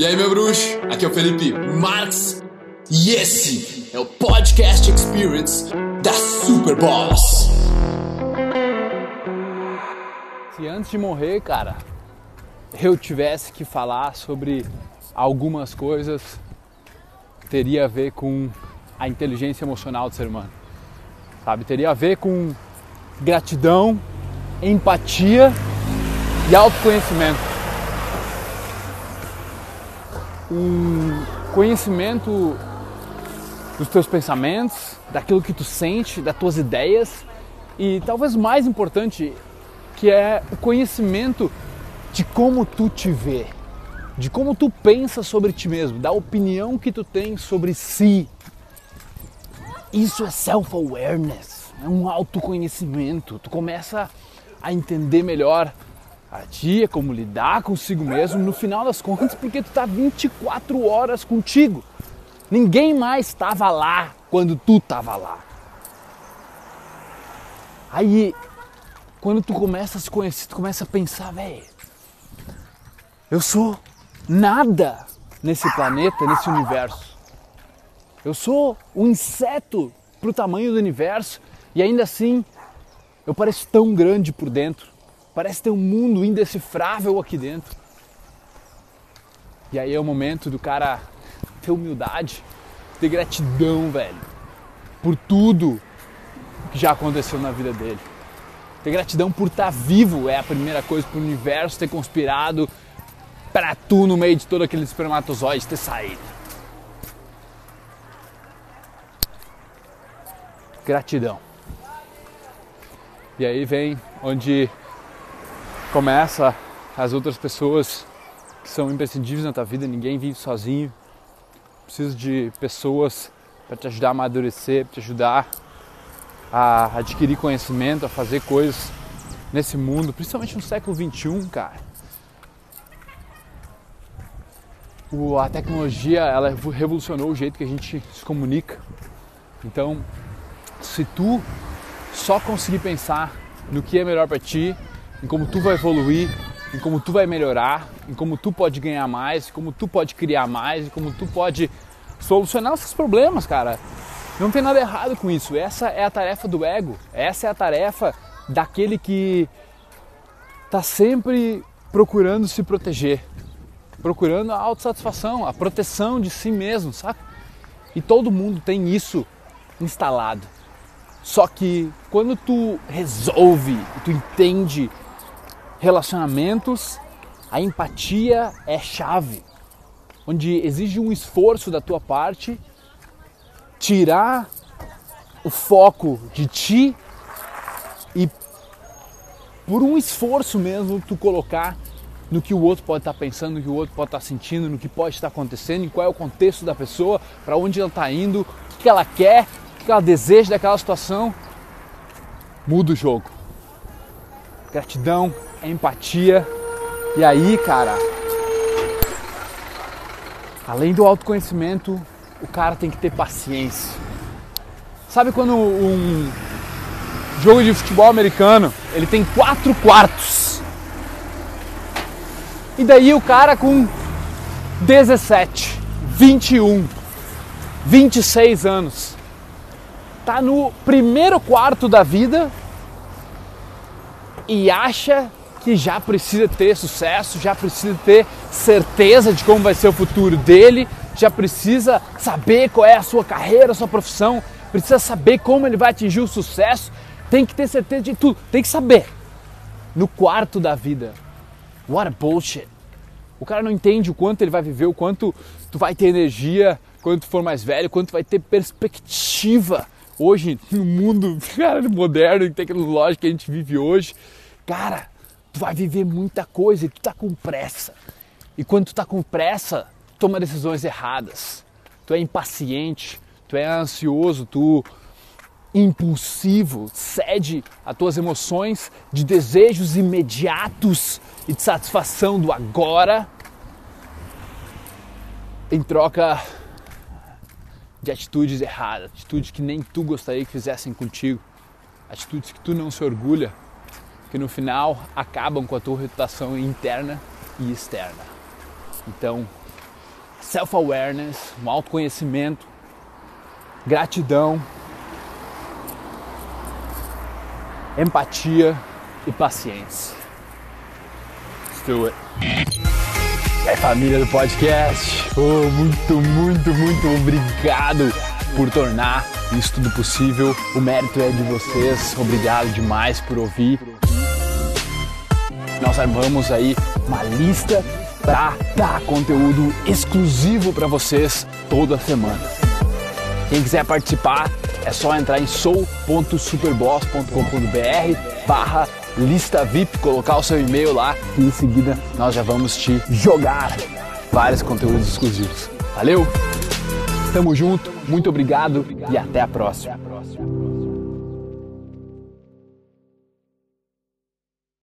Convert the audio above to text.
E aí, meu bruxo? Aqui é o Felipe Marx e esse é o Podcast Experience da Super Boss. Se antes de morrer, cara, eu tivesse que falar sobre algumas coisas, teria a ver com a inteligência emocional do ser humano. Sabe? Teria a ver com gratidão, empatia e autoconhecimento. Um conhecimento dos teus pensamentos, daquilo que tu sente, das tuas ideias e talvez mais importante, que é o conhecimento de como tu te vê, de como tu pensa sobre ti mesmo, da opinião que tu tem sobre si. Isso é self-awareness, é um autoconhecimento. Tu começa a entender melhor a ti, como lidar consigo mesmo, no final das contas, porque tu tá 24 horas contigo. Ninguém mais estava lá quando tu estava lá. Aí, quando tu começa a se conhecer, tu começa a pensar, velho, eu sou nada nesse planeta, nesse universo. Eu sou um inseto pro tamanho do universo e ainda assim eu pareço tão grande por dentro. Parece ter um mundo indecifrável aqui dentro. E aí é o momento do cara ter humildade, ter gratidão, velho, por tudo que já aconteceu na vida dele. Ter gratidão por estar vivo é a primeira coisa para o universo ter conspirado para tu no meio de todo aquele espermatozoide ter saído. Gratidão. E aí vem onde começa as outras pessoas que são imprescindíveis na tua vida, ninguém vive sozinho. Precisa de pessoas para te ajudar a amadurecer, te ajudar a adquirir conhecimento, a fazer coisas nesse mundo, principalmente no século 21, cara. O, a tecnologia ela revolucionou o jeito que a gente se comunica. Então, se tu só conseguir pensar no que é melhor para ti, em como tu vai evoluir, em como tu vai melhorar, em como tu pode ganhar mais, em como tu pode criar mais, em como tu pode solucionar esses problemas, cara. Não tem nada errado com isso. Essa é a tarefa do ego. Essa é a tarefa daquele que está sempre procurando se proteger, procurando a autossatisfação, a proteção de si mesmo, sabe? E todo mundo tem isso instalado. Só que quando tu resolve, tu entende relacionamentos, a empatia é chave, onde exige um esforço da tua parte tirar o foco de ti e por um esforço mesmo tu colocar no que o outro pode estar pensando, no que o outro pode estar sentindo, no que pode estar acontecendo, em qual é o contexto da pessoa, para onde ela está indo, o que ela quer, o que ela deseja daquela situação, muda o jogo. Gratidão, empatia. E aí, cara, além do autoconhecimento, o cara tem que ter paciência. Sabe quando um jogo de futebol americano ele tem quatro quartos? E daí o cara com 17, 21, 26 anos tá no primeiro quarto da vida e acha que já precisa ter sucesso, já precisa ter certeza de como vai ser o futuro dele, já precisa saber qual é a sua carreira, a sua profissão, precisa saber como ele vai atingir o sucesso, tem que ter certeza de tudo, tem que saber. No quarto da vida. What a bullshit. O cara não entende o quanto ele vai viver, o quanto tu vai ter energia quando tu for mais velho, quanto tu vai ter perspectiva hoje no mundo cara, moderno e tecnológico que a gente vive hoje. Cara, tu vai viver muita coisa e tu tá com pressa. E quando tu tá com pressa, toma decisões erradas. Tu é impaciente, tu é ansioso, tu impulsivo, cede às tuas emoções de desejos imediatos e de satisfação do agora em troca de atitudes erradas, atitudes que nem tu gostaria que fizessem contigo, atitudes que tu não se orgulha, que no final acabam com a tua reputação interna e externa. Então, self-awareness, um autoconhecimento, gratidão, empatia e paciência. Let's do it. É família do podcast. Oh, muito, muito, muito obrigado por tornar isso tudo possível. O mérito é de vocês. Obrigado demais por ouvir. Nós armamos aí uma lista para dar conteúdo exclusivo para vocês toda semana. Quem quiser participar é só entrar em sou.superboss.com.br barra lista VIP, colocar o seu e-mail lá e em seguida nós já vamos te jogar vários conteúdos exclusivos. Valeu? Tamo junto, muito obrigado e até a próxima.